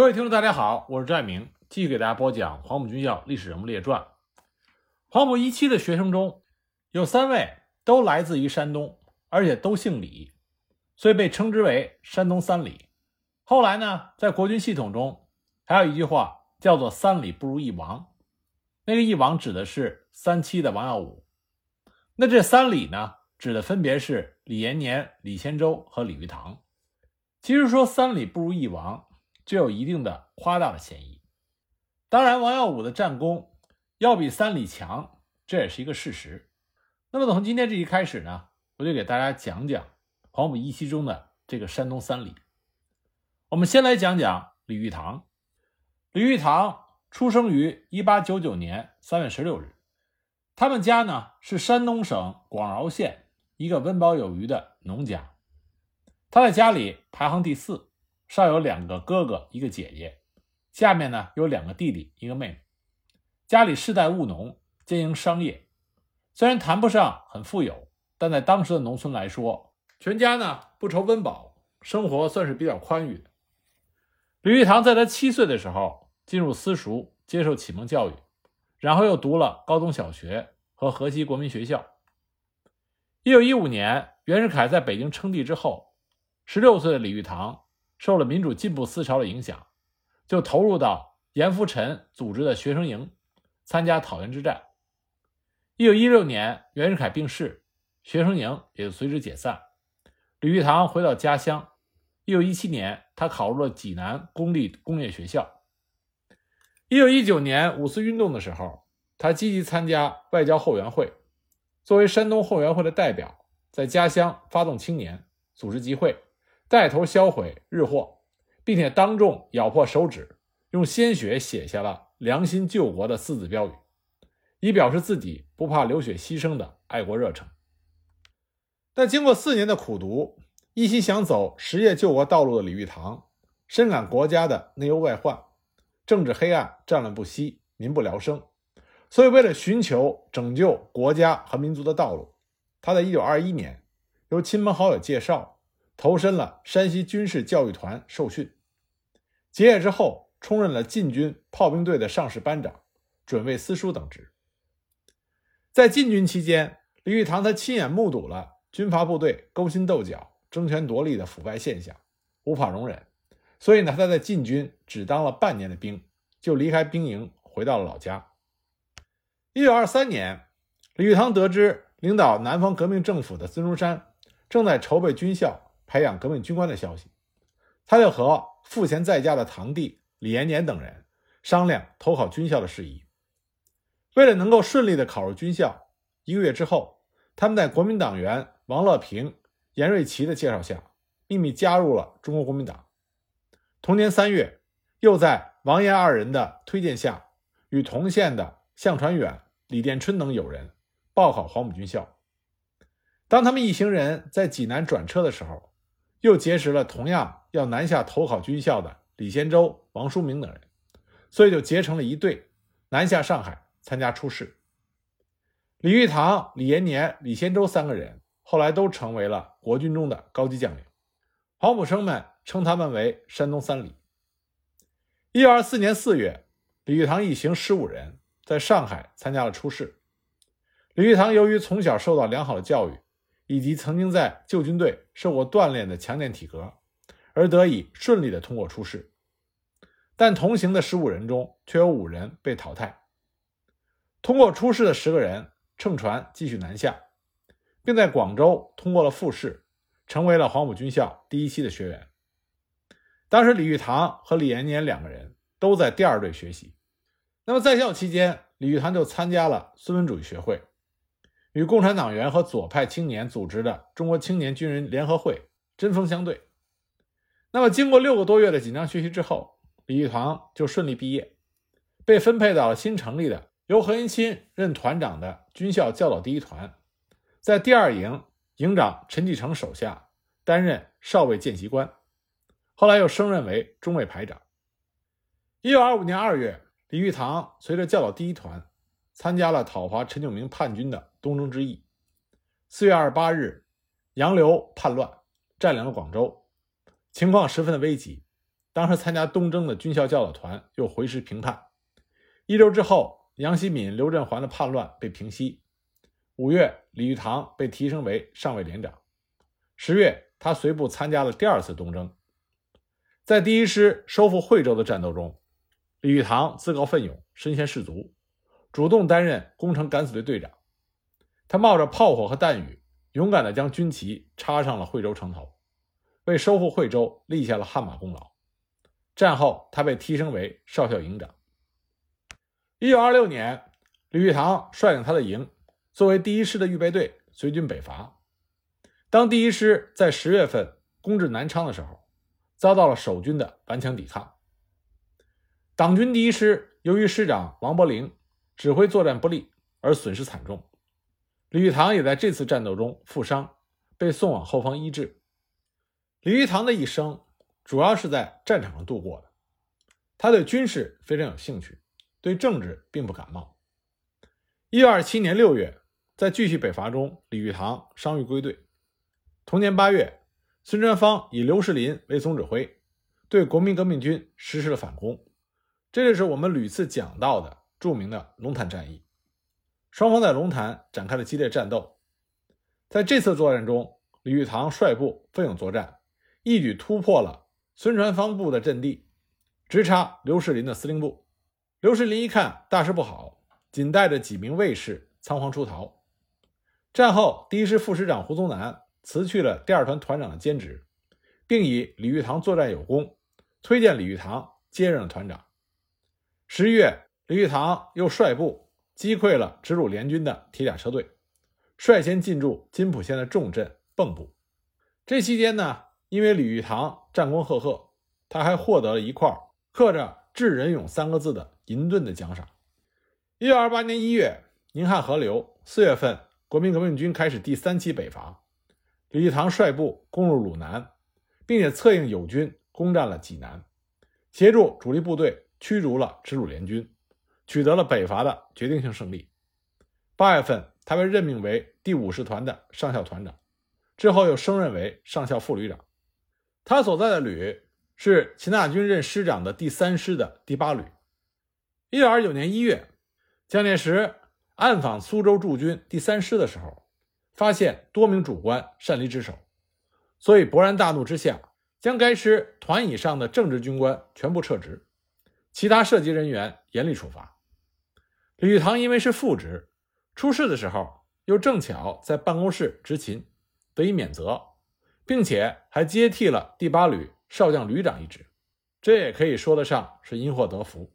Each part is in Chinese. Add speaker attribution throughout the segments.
Speaker 1: 各位听众，大家好，我是赵明，继续给大家播讲黄埔军校历史人物列传。黄埔一期的学生中有三位都来自于山东，而且都姓李，所以被称之为山东三李。后来呢，在国军系统中还有一句话叫做“三李不如一王”，那个一王指的是三七的王耀武。那这三李呢，指的分别是李延年、李先洲和李玉堂。其实说三李不如一王。就有一定的夸大的嫌疑。当然，王耀武的战功要比三李强，这也是一个事实。那么，从今天这一开始呢，我就给大家讲讲黄埔一期中的这个山东三李。我们先来讲讲李玉堂。李玉堂出生于一八九九年三月十六日，他们家呢是山东省广饶县一个温饱有余的农家，他在家里排行第四。上有两个哥哥，一个姐姐，下面呢有两个弟弟，一个妹妹。家里世代务农，经营商业，虽然谈不上很富有，但在当时的农村来说，全家呢不愁温饱，生活算是比较宽裕的。李玉堂在他七岁的时候进入私塾接受启蒙教育，然后又读了高中小学和河西国民学校。一九一五年，袁世凯在北京称帝之后，十六岁的李玉堂。受了民主进步思潮的影响，就投入到严复臣组织的学生营，参加讨袁之战。一九一六年，袁世凯病逝，学生营也就随之解散。李玉堂回到家乡。一九一七年，他考入了济南公立工业学校。一九一九年五四运动的时候，他积极参加外交后援会，作为山东后援会的代表，在家乡发动青年，组织集会。带头销毁日货，并且当众咬破手指，用鲜血写下了“良心救国”的四字标语，以表示自己不怕流血牺牲的爱国热诚。但经过四年的苦读，一心想走实业救国道路的李玉堂，深感国家的内忧外患，政治黑暗，战乱不息，民不聊生。所以，为了寻求拯救国家和民族的道路，他在1921年由亲朋好友介绍。投身了山西军事教育团受训，结业之后充任了禁军炮兵队的上士班长、准尉司书等职。在禁军期间，李玉堂他亲眼目睹了军阀部队勾心斗角、争权夺利的腐败现象，无法容忍，所以呢，他在禁军只当了半年的兵，就离开兵营回到了老家。一九二三年，李玉堂得知领导南方革命政府的孙中山正在筹备军校。培养革命军官的消息，他就和赋闲在家的堂弟李延年等人商量投考军校的事宜。为了能够顺利的考入军校，一个月之后，他们在国民党员王乐平、严瑞奇的介绍下，秘密加入了中国国民党。同年三月，又在王延二人的推荐下，与同县的向传远、李殿春等友人报考黄埔军校。当他们一行人在济南转车的时候，又结识了同样要南下投考军校的李先洲、王书明等人，所以就结成了一队，南下上海参加出仕。李玉堂、李延年、李先洲三个人后来都成为了国军中的高级将领，黄埔生们称他们为“山东三李”。一九二四年四月，李玉堂一行十五人在上海参加了出仕。李玉堂由于从小受到良好的教育。以及曾经在旧军队受过锻炼的强健体格，而得以顺利的通过初试。但同行的十五人中，却有五人被淘汰。通过初试的十个人乘船继续南下，并在广州通过了复试，成为了黄埔军校第一期的学员。当时李玉堂和李延年两个人都在第二队学习。那么在校期间，李玉堂就参加了孙文主义学会。与共产党员和左派青年组织的中国青年军人联合会针锋相对。那么，经过六个多月的紧张学习之后，李玉堂就顺利毕业，被分配到了新成立的由何应钦任团长的军校教导第一团，在第二营营长陈继承手下担任少尉见习官，后来又升任为中尉排长。一九二五年二月，李玉堂随着教导第一团。参加了讨伐陈炯明叛军的东征之役。四月二十八日，杨流叛乱，占领了广州，情况十分的危急。当时参加东征的军校教导团又回师平叛。一周之后，杨希敏、刘振环的叛乱被平息。五月，李玉堂被提升为上尉连长。十月，他随部参加了第二次东征，在第一师收复惠州的战斗中，李玉堂自告奋勇，身先士卒，主动担任工程敢死队队长。他冒着炮火和弹雨，勇敢地将军旗插上了惠州城头，为收复惠州立下了汗马功劳。战后，他被提升为少校营长。一九二六年，李玉堂率领他的营，作为第一师的预备队，随军北伐。当第一师在十月份攻至南昌的时候，遭到了守军的顽强抵抗。党军第一师由于师长王伯龄指挥作战不力，而损失惨重。李玉堂也在这次战斗中负伤，被送往后方医治。李玉堂的一生主要是在战场上度过的，他对军事非常有兴趣。对政治并不感冒。一九二七年六月，在继续北伐中，李玉堂伤愈归队。同年八月，孙传芳以刘士林为总指挥，对国民革命军实施了反攻。这就是我们屡次讲到的著名的龙潭战役。双方在龙潭展开了激烈战斗。在这次作战中，李玉堂率部奋勇作战，一举突破了孙传芳部的阵地，直插刘世林的司令部。刘世林一看大事不好，仅带着几名卫士仓皇出逃。战后，第一师副师长胡宗南辞去了第二团团长的兼职，并以李玉堂作战有功，推荐李玉堂接任了团长。十一月，李玉堂又率部击溃了直鲁联军的铁甲车队，率先进驻金浦县的重镇蚌埠。这期间呢，因为李玉堂战功赫赫，他还获得了一块刻着“智仁勇”三个字的。银盾的奖赏。一九二八年一月，宁汉合流。四月份，国民革命军开始第三期北伐。李玉堂率部攻入鲁南，并且策应友军攻占了济南，协助主力部队驱逐了直鲁联军，取得了北伐的决定性胜利。八月份，他被任命为第五师团的上校团长，之后又升任为上校副旅长。他所在的旅是秦大军任师长的第三师的第八旅。一九二九年一月，蒋介石暗访苏州驻军第三师的时候，发现多名主官擅离职守，所以勃然大怒之下，将该师团以上的政治军官全部撤职，其他涉及人员严厉处罚。李玉堂因为是副职，出事的时候又正巧在办公室执勤，得以免责，并且还接替了第八旅少将旅长一职，这也可以说得上是因祸得福。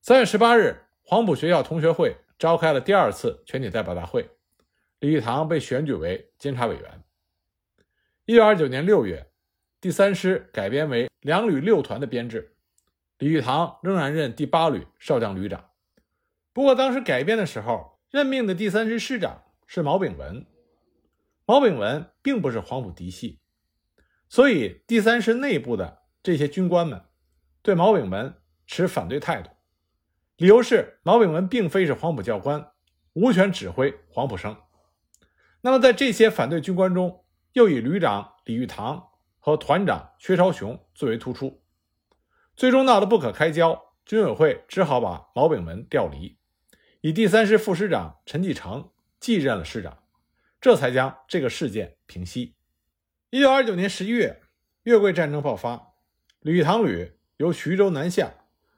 Speaker 1: 三月十八日，黄埔学校同学会召开了第二次全体代表大会，李玉堂被选举为监察委员。一九二九年六月，第三师改编为两旅六团的编制，李玉堂仍然任第八旅少将旅长。不过，当时改编的时候，任命的第三师师长是毛炳文，毛炳文并不是黄埔嫡系，所以第三师内部的这些军官们对毛炳文持反对态度。理由是毛炳文并非是黄埔教官，无权指挥黄埔生。那么在这些反对军官中，又以旅长李玉堂和团长薛超雄最为突出，最终闹得不可开交，军委会只好把毛炳文调离，以第三师副师长陈继承继任了师长，这才将这个事件平息。一九二九年十一月，粤桂战争爆发，李唐旅由徐州南下。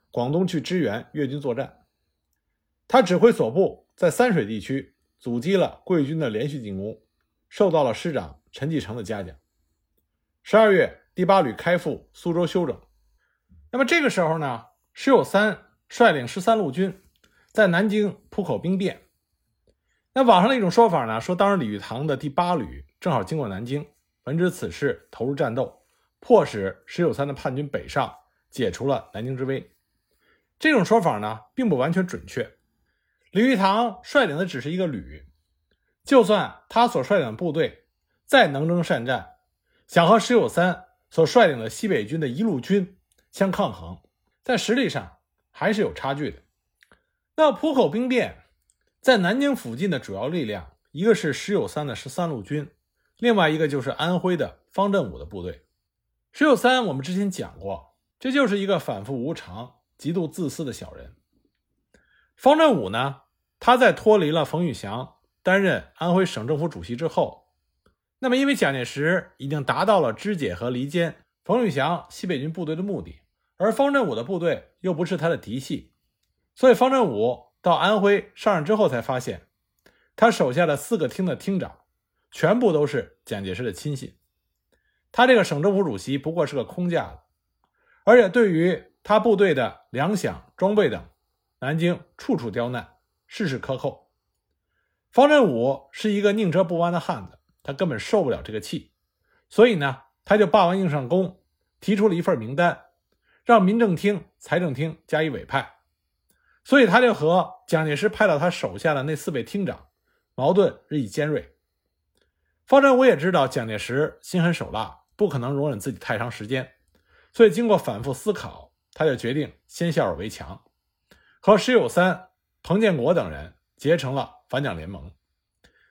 Speaker 1: 广东去支援粤军作战，他指挥所部在三水地区阻击了桂军的连续进攻，受到了师长陈继承的嘉奖。十二月，第八旅开赴苏州休整。那么这个时候呢，石友三率领十三路军在南京浦口兵变。那网上的一种说法呢，说当时李玉堂的第八旅正好经过南京，闻知此事，投入战斗，迫使石友三的叛军北上，解除了南京之危。这种说法呢，并不完全准确。李玉堂率领的只是一个旅，就算他所率领的部队再能征善战，想和石友三所率领的西北军的一路军相抗衡，在实力上还是有差距的。那浦口兵变在南京附近的主要力量，一个是石友三的十三路军，另外一个就是安徽的方振武的部队。石友三，我们之前讲过，这就是一个反复无常、极度自私的小人。方振武呢，他在脱离了冯玉祥担任安徽省政府主席之后，那么因为蒋介石已经达到了肢解和离间冯玉祥西北军部队的目的，而方振武的部队又不是他的嫡系，所以方振武到安徽上任之后才发现，他手下的四个厅的厅长全部都是蒋介石的亲信。他这个省政府主席不过是个空架子，而且对于他部队的粮饷、装备等，南京处处刁难，事事克扣。方振武是一个宁折不弯的汉子，他根本受不了这个气，所以呢，他就霸王硬上弓，提出了一份名单，让民政厅、财政厅加以委派。所以他就和蒋介石派到他手下的那四位厅长矛盾日益尖锐。方振武也知道蒋介石心狠手辣。不可能容忍自己太长时间，所以经过反复思考，他就决定先下手为强，和石友三、彭建国等人结成了反蒋联盟。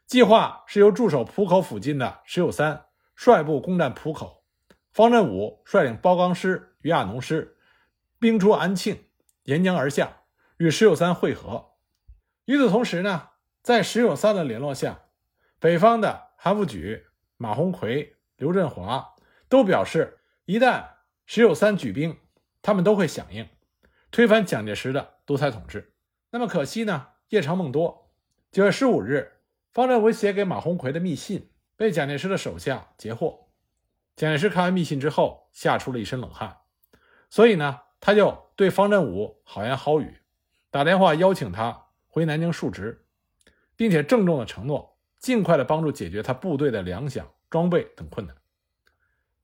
Speaker 1: 计划是由驻守浦口附近的石友三率部攻占浦口，方振武率领包钢师、于亚农师兵出安庆，沿江而下，与石友三会合。与此同时呢，在石友三的联络下，北方的韩复榘、马鸿逵、刘振华。都表示，一旦石友三举兵，他们都会响应，推翻蒋介石的独裁统治。那么可惜呢，夜长梦多。九月十五日，方振武写给马鸿逵的密信被蒋介石的手下截获。蒋介石看完密信之后，吓出了一身冷汗，所以呢，他就对方振武好言好语，打电话邀请他回南京述职，并且郑重的承诺尽快的帮助解决他部队的粮饷、装备等困难。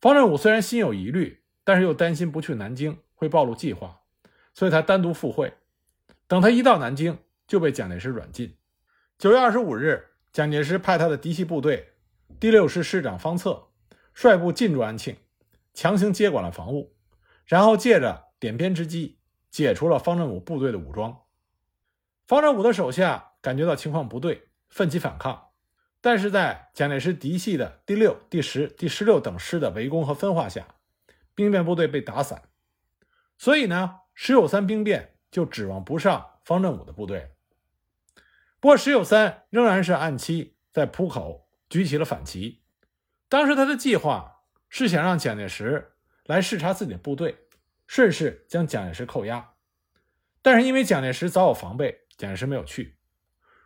Speaker 1: 方振武虽然心有疑虑，但是又担心不去南京会暴露计划，所以他单独赴会。等他一到南京，就被蒋介石软禁。九月二十五日，蒋介石派他的嫡系部队第六师师长方策率部进驻安庆，强行接管了防务，然后借着点边之机解除了方振武部队的武装。方振武的手下感觉到情况不对，奋起反抗。但是在蒋介石嫡系的第六、第十、第十六等师的围攻和分化下，兵变部队被打散，所以呢，石友三兵变就指望不上方振武的部队。不过，石友三仍然是按期在浦口举起了反旗。当时他的计划是想让蒋介石来视察自己的部队，顺势将蒋介石扣押。但是因为蒋介石早有防备，蒋介石没有去。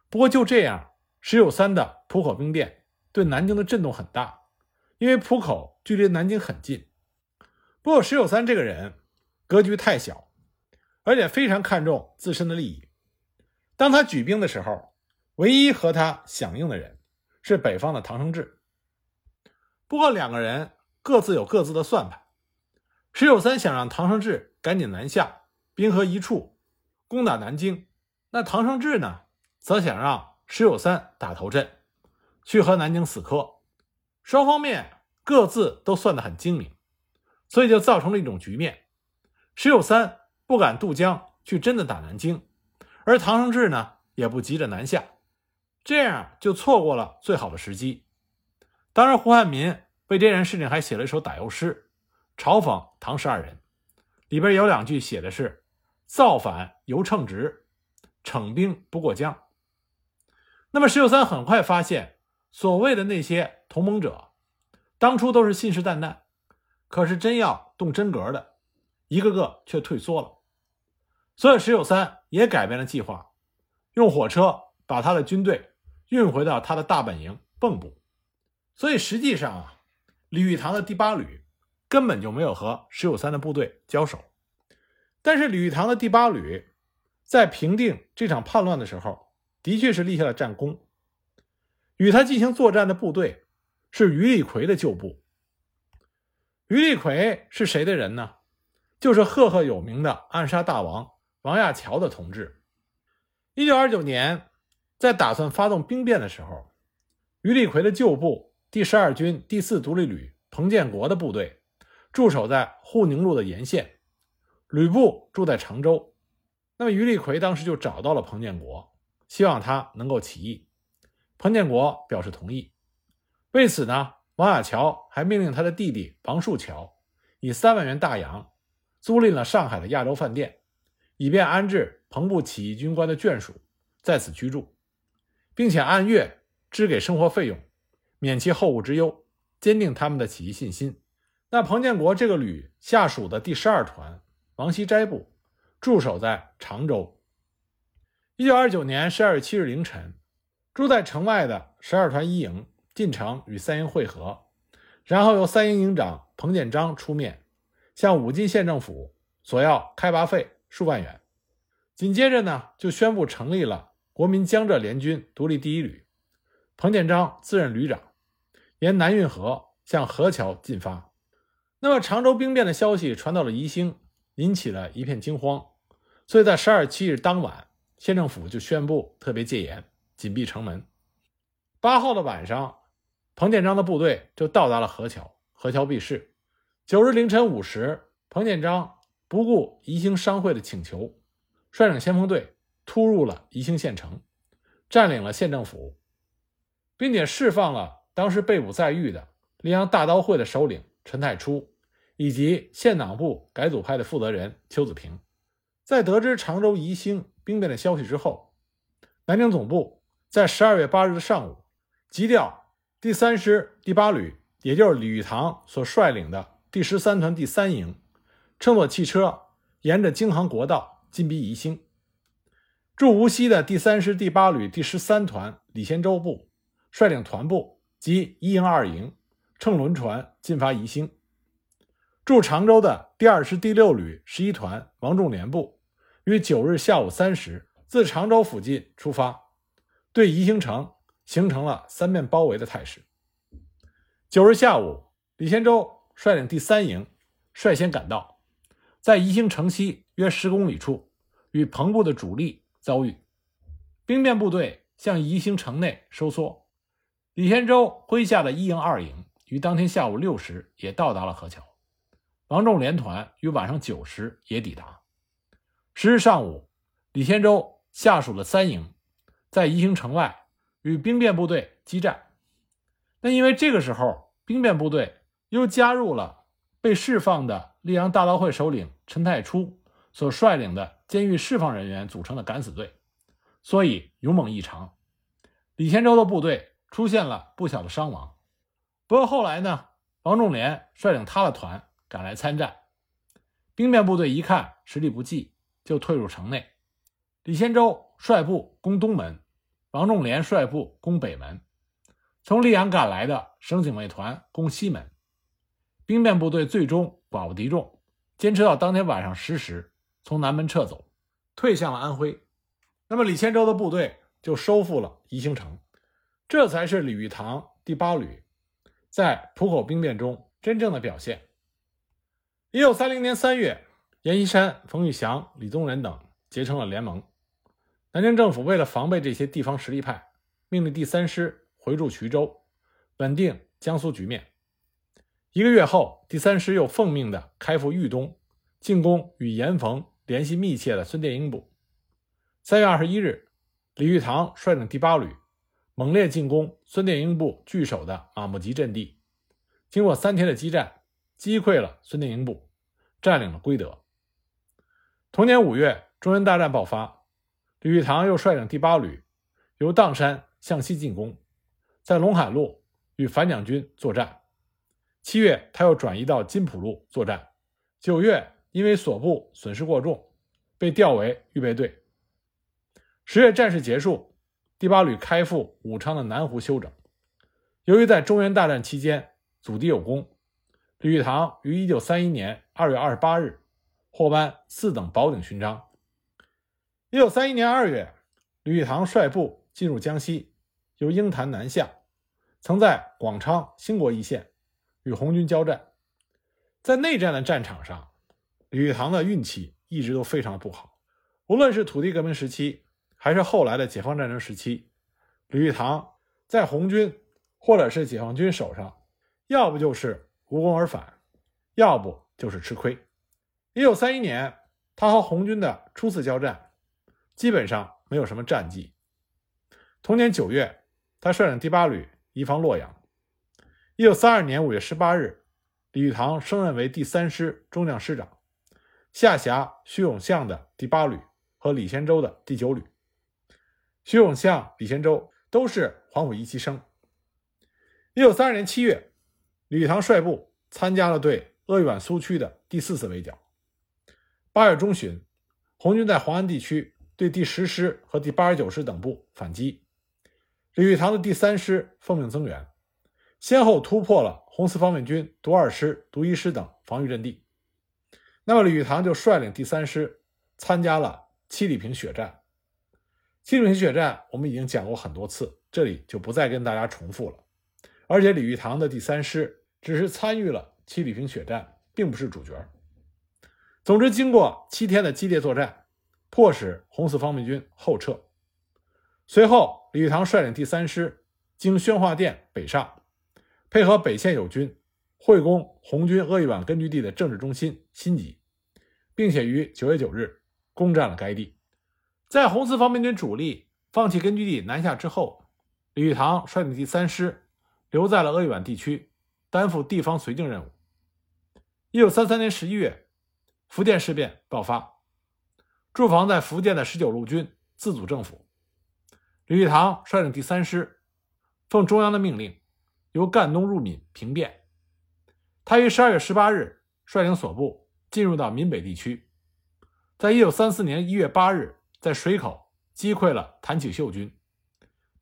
Speaker 1: 不过就这样。石友三的浦口兵变对南京的震动很大，因为浦口距离南京很近。不过石友三这个人格局太小，而且非常看重自身的利益。当他举兵的时候，唯一和他响应的人是北方的唐生智。不过两个人各自有各自的算盘。石友三想让唐生智赶紧南下，兵合一处攻打南京。那唐生智呢，则想让。石友三打头阵，去和南京死磕，双方面各自都算得很精明，所以就造成了一种局面：石友三不敢渡江去真的打南京，而唐生智呢也不急着南下，这样就错过了最好的时机。当时胡汉民为这件事情还写了一首打油诗，嘲讽唐十二人，里边有两句写的是“造反犹称职，逞兵不过江”。那么石友三很快发现，所谓的那些同盟者，当初都是信誓旦旦，可是真要动真格的，一个个却退缩了。所以石友三也改变了计划，用火车把他的军队运回到他的大本营蚌埠。所以实际上啊，李玉堂的第八旅根本就没有和石友三的部队交手。但是李玉堂的第八旅在平定这场叛乱的时候。的确是立下了战功。与他进行作战的部队是于立奎的旧部。于立奎是谁的人呢？就是赫赫有名的暗杀大王王亚樵的同志。一九二九年，在打算发动兵变的时候，于立奎的旧部第十二军第四独立旅彭建国的部队驻守在沪宁路的沿线，吕布住在常州。那么于立奎当时就找到了彭建国。希望他能够起义，彭建国表示同意。为此呢，王亚樵还命令他的弟弟王树桥以三万元大洋租赁了上海的亚洲饭店，以便安置彭部起义军官的眷属在此居住，并且按月支给生活费用，免其后顾之忧，坚定他们的起义信心。那彭建国这个旅下属的第十二团王锡斋部驻守在常州。一九二九年十二月七日凌晨，住在城外的十二团一营进城与三营会合，然后由三营营长彭建章出面，向武进县政府索要开拔费数万元。紧接着呢，就宣布成立了国民江浙联军独立第一旅，彭建章自任旅长，沿南运河向河桥进发。那么，常州兵变的消息传到了宜兴，引起了一片惊慌，所以在十二月七日当晚。县政府就宣布特别戒严，紧闭城门。八号的晚上，彭建章的部队就到达了河桥，河桥闭市。九日凌晨五时，彭建章不顾宜兴商会的请求，率领先锋队突入了宜兴县城，占领了县政府，并且释放了当时被捕在狱的溧阳大刀会的首领陈太初，以及县党部改组派的负责人邱子平。在得知常州宜兴兵变的消息之后，南京总部在十二月八日的上午，急调第三师第八旅，也就是李玉堂所率领的第十三团第三营，乘坐汽车沿着京杭国道进逼宜兴。驻无锡的第三师第八旅第十三团李先洲部率领团部及一营二营，乘轮船进发宜兴。驻常州的第二师第六旅十一团王仲廉部于九日下午三时自常州附近出发，对宜兴城形成了三面包围的态势。九日下午，李先洲率领第三营率先赶到，在宜兴城西约十公里处，与彭部的主力遭遇，兵变部队向宜兴城内收缩。李先洲麾下的一营、二营于当天下午六时也到达了河桥。王仲廉团于晚上九时也抵达。十日上午，李先洲下属的三营在宜兴城外与兵变部队激战。那因为这个时候，兵变部队又加入了被释放的溧阳大刀会首领陈太初所率领的监狱释放人员组成的敢死队，所以勇猛异常。李先洲的部队出现了不小的伤亡。不过后来呢，王仲廉率领他的团。赶来参战，兵变部队一看实力不济，就退入城内。李仙洲率部攻东门，王仲廉率部攻北门。从溧阳赶来的省警卫团攻西门。兵变部队最终寡不敌众，坚持到当天晚上十时，从南门撤走，退向了安徽。那么李先洲的部队就收复了宜兴城，这才是李玉堂第八旅在浦口兵变中真正的表现。一九三零年三月，阎锡山、冯玉祥、李宗仁等结成了联盟。南京政府为了防备这些地方实力派，命令第三师回驻衢州，稳定江苏局面。一个月后，第三师又奉命的开赴豫东，进攻与严冯联系密切的孙殿英部。三月二十一日，李玉堂率领第八旅猛烈进攻孙殿英部据守的马木集阵地，经过三天的激战。击溃了孙殿英部，占领了归德。同年五月，中原大战爆发，李玉堂又率领第八旅由砀山向西进攻，在陇海路与反蒋军作战。七月，他又转移到金浦路作战。九月，因为所部损失过重，被调为预备队。十月，战事结束，第八旅开赴武昌的南湖休整。由于在中原大战期间阻敌有功。李玉堂于一九三一年二月二十八日获颁四等宝鼎勋章。一九三一年二月，李玉堂率部进入江西，由鹰潭南下，曾在广昌、兴国一线与红军交战。在内战的战场上，李玉堂的运气一直都非常不好。无论是土地革命时期，还是后来的解放战争时期，李玉堂在红军或者是解放军手上，要不就是。无功而返，要不就是吃亏。一九三一年，他和红军的初次交战，基本上没有什么战绩。同年九月，他率领第八旅移防洛阳。一九三二年五月十八日，李玉堂升任为第三师中将师长，下辖徐永相的第八旅和李先洲的第九旅。徐永相、李先洲都是黄埔一期生。一九三二年七月，李玉堂率部参加了对鄂豫皖苏区的第四次围剿。八月中旬，红军在黄安地区对第十师和第八十九师等部反击，李玉堂的第三师奉命增援，先后突破了红四方面军独二师、独一师等防御阵地。那么，李玉堂就率领第三师参加了七里坪血战。七里坪血战我们已经讲过很多次，这里就不再跟大家重复了。而且，李玉堂的第三师只是参与了七里坪血战，并不是主角。总之，经过七天的激烈作战，迫使红四方面军后撤。随后，李玉堂率领第三师经宣化店北上，配合北线友军，会攻红军鄂豫皖根据地的政治中心新集，并且于九月九日攻占了该地。在红四方面军主力放弃根据地南下之后，李玉堂率领第三师留在了鄂豫皖地区，担负地方绥靖任务。一九三三年十一月，福建事变爆发，驻防在福建的十九路军自组政府。李玉堂率领第三师，奉中央的命令，由赣东入闽平变。他于十二月十八日率领所部进入到闽北地区，在一九三四年一月八日。在水口击溃了谭启秀军，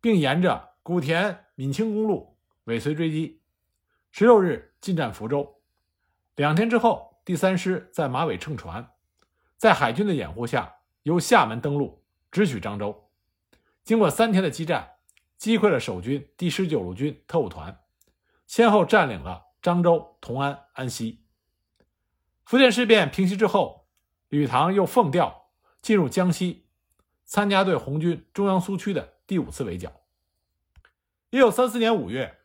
Speaker 1: 并沿着古田闽清公路尾随追击。十六日进占福州。两天之后，第三师在马尾乘船，在海军的掩护下，由厦门登陆，直取漳州。经过三天的激战，击溃了守军第十九路军特务团，先后占领了漳州、同安、安溪。福建事变平息之后，李玉堂又奉调进入江西。参加对红军中央苏区的第五次围剿。一九三四年五月，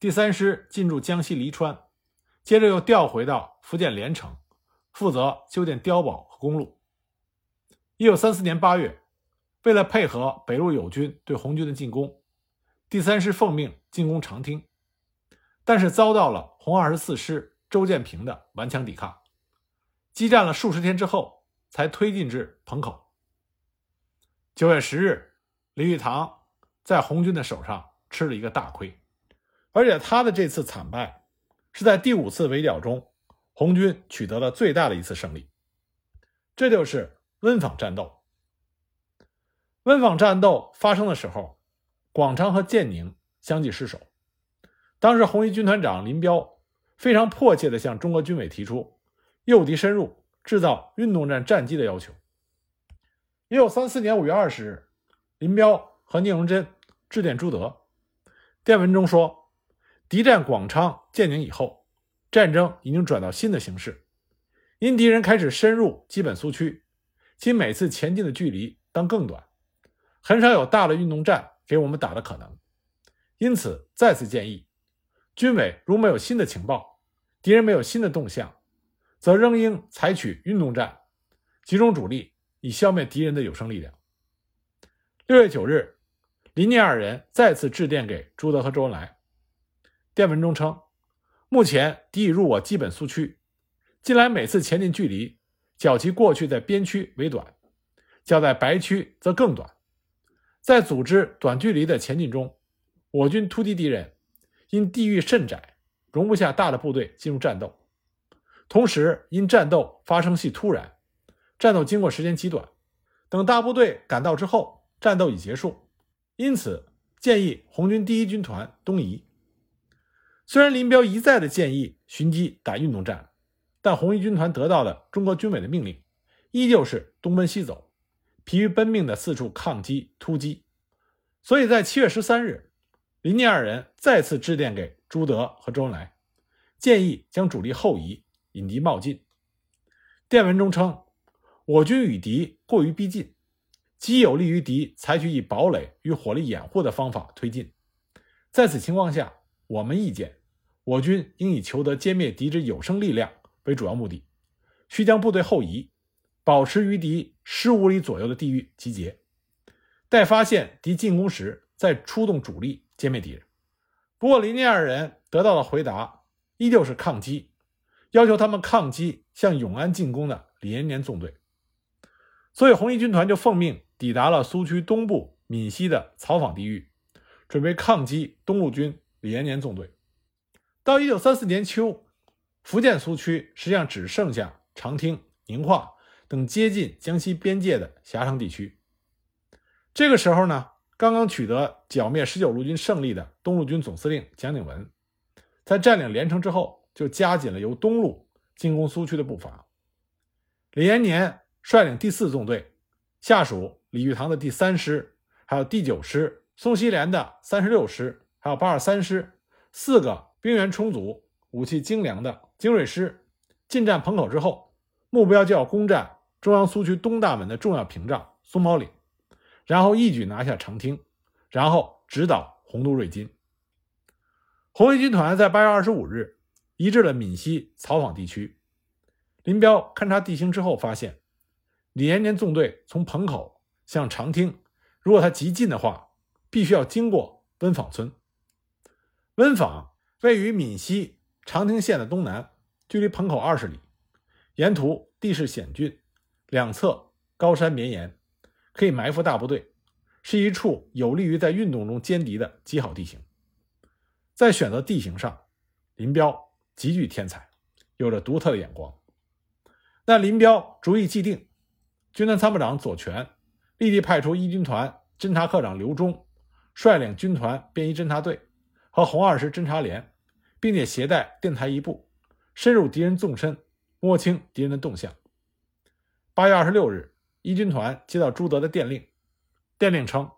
Speaker 1: 第三师进驻江西黎川，接着又调回到福建连城，负责修建碉堡和公路。一九三四年八月，为了配合北路友军对红军的进攻，第三师奉命进攻长汀，但是遭到了红二十四师周建平的顽强抵抗，激战了数十天之后，才推进至彭口。九月十日，李玉堂在红军的手上吃了一个大亏，而且他的这次惨败是在第五次围剿中，红军取得了最大的一次胜利。这就是温坊战斗。温坊战斗发生的时候，广昌和建宁相继失守。当时红一军团长林彪非常迫切地向中国军委提出诱敌深入、制造运动战战机的要求。一九三四年五月二十日，林彪和聂荣臻致电朱德，电文中说：“敌占广昌、建宁以后，战争已经转到新的形势。因敌人开始深入基本苏区，其每次前进的距离当更短，很少有大的运动战给我们打的可能。因此，再次建议，军委如没有新的情报，敌人没有新的动向，则仍应采取运动战，集中主力。”以消灭敌人的有生力量。六月九日，林聂二人再次致电给朱德和周恩来。电文中称：“目前敌已入我基本苏区，近来每次前进距离较其过去在边区为短，较在白区则更短。在组织短距离的前进中，我军突击敌人，因地域甚窄，容不下大的部队进入战斗。同时，因战斗发生系突然。”战斗经过时间极短，等大部队赶到之后，战斗已结束，因此建议红军第一军团东移。虽然林彪一再的建议寻机打运动战，但红一军团得到的中国军委的命令，依旧是东奔西走，疲于奔命的四处抗击突击。所以在七月十三日，林聂二人再次致电给朱德和周恩来，建议将主力后移，引敌冒进。电文中称。我军与敌过于逼近，极有利于敌采取以堡垒与火力掩护的方法推进。在此情况下，我们意见，我军应以求得歼灭敌之有生力量为主要目的，需将部队后移，保持于敌十五里左右的地域集结，待发现敌进攻时再出动主力歼灭敌人。不过，林聂二人得到的回答依旧是抗击，要求他们抗击向永安进攻的李延年纵队。所以红一军团就奉命抵达了苏区东部闽西的草坊地域，准备抗击东路军李延年纵队。到一九三四年秋，福建苏区实际上只剩下长汀、宁化等接近江西边界的狭长地区。这个时候呢，刚刚取得剿灭十九路军胜利的东路军总司令蒋鼎文，在占领连城之后，就加紧了由东路进攻苏区的步伐。李延年。率领第四纵队，下属李玉堂的第三师，还有第九师宋希濂的三十六师，还有八十三师，四个兵源充足、武器精良的精锐师，进占彭口之后，目标就要攻占中央苏区东大门的重要屏障松毛岭，然后一举拿下长汀，然后直捣洪都、瑞金。红卫军团在八月二十五日移至了闽西草坊地区。林彪勘察地形之后发现。李延年纵队从彭口向长汀，如果他急进的话，必须要经过温坊村。温坊位于闽西长汀县的东南，距离彭口二十里，沿途地势险峻，两侧高山绵延，可以埋伏大部队，是一处有利于在运动中歼敌的极好地形。在选择地形上，林彪极具天才，有着独特的眼光。那林彪主意既定。军团参谋长左权立即派出一军团侦察科长刘忠，率领军团便衣侦察队和红二师侦察连，并且携带电台一部，深入敌人纵深，摸清敌人的动向。八月二十六日，一军团接到朱德的电令，电令称，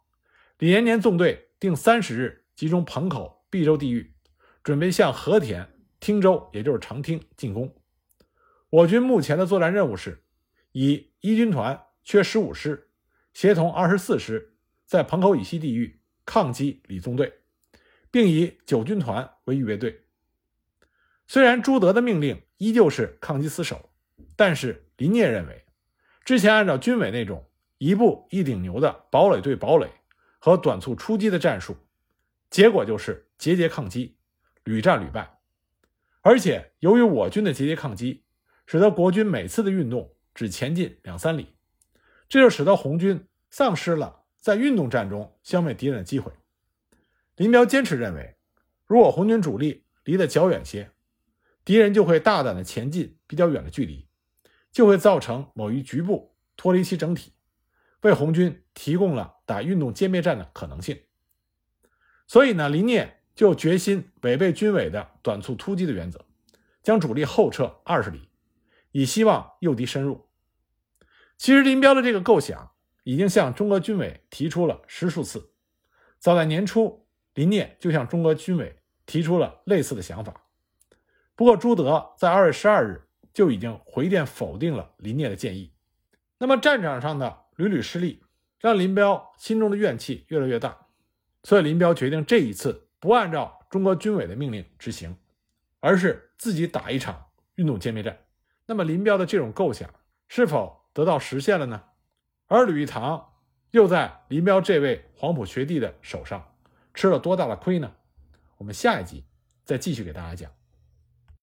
Speaker 1: 李延年纵队定三十日集中彭口、毕州地域，准备向和田、汀州，也就是长汀进攻。我军目前的作战任务是。以一军团缺十五师，协同二十四师在彭口以西地域抗击李纵队，并以九军团为预备队。虽然朱德的命令依旧是抗击死守，但是林聂认为，之前按照军委那种一步一顶牛的堡垒对堡垒和短促出击的战术，结果就是节节抗击，屡战屡败。而且由于我军的节节抗击，使得国军每次的运动。只前进两三里，这就使得红军丧失了在运动战中消灭敌人的机会。林彪坚持认为，如果红军主力离得较远些，敌人就会大胆的前进比较远的距离，就会造成某一局部脱离其整体，为红军提供了打运动歼灭战的可能性。所以呢，林聂就决心违背军委的短促突击的原则，将主力后撤二十里。以希望诱敌深入。其实林彪的这个构想已经向中俄军委提出了十数次。早在年初，林聂就向中俄军委提出了类似的想法。不过朱德在二月十二日就已经回电否定了林聂的建议。那么战场上的屡屡失利，让林彪心中的怨气越来越大。所以林彪决定这一次不按照中国军委的命令执行，而是自己打一场运动歼灭战。那么林彪的这种构想是否得到实现了呢？而吕玉堂又在林彪这位黄埔学弟的手上吃了多大的亏呢？我们下一集再继续给大家讲。